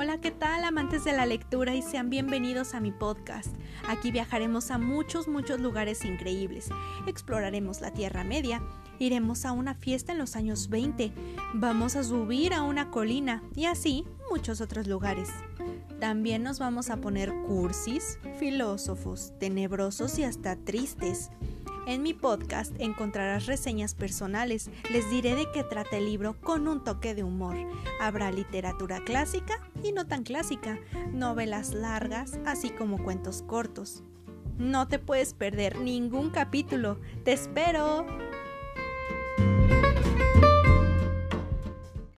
Hola, ¿qué tal amantes de la lectura y sean bienvenidos a mi podcast? Aquí viajaremos a muchos, muchos lugares increíbles. Exploraremos la Tierra Media, iremos a una fiesta en los años 20, vamos a subir a una colina y así muchos otros lugares. También nos vamos a poner cursis, filósofos, tenebrosos y hasta tristes. En mi podcast encontrarás reseñas personales. Les diré de qué trata el libro con un toque de humor. Habrá literatura clásica y no tan clásica, novelas largas, así como cuentos cortos. No te puedes perder ningún capítulo. ¡Te espero!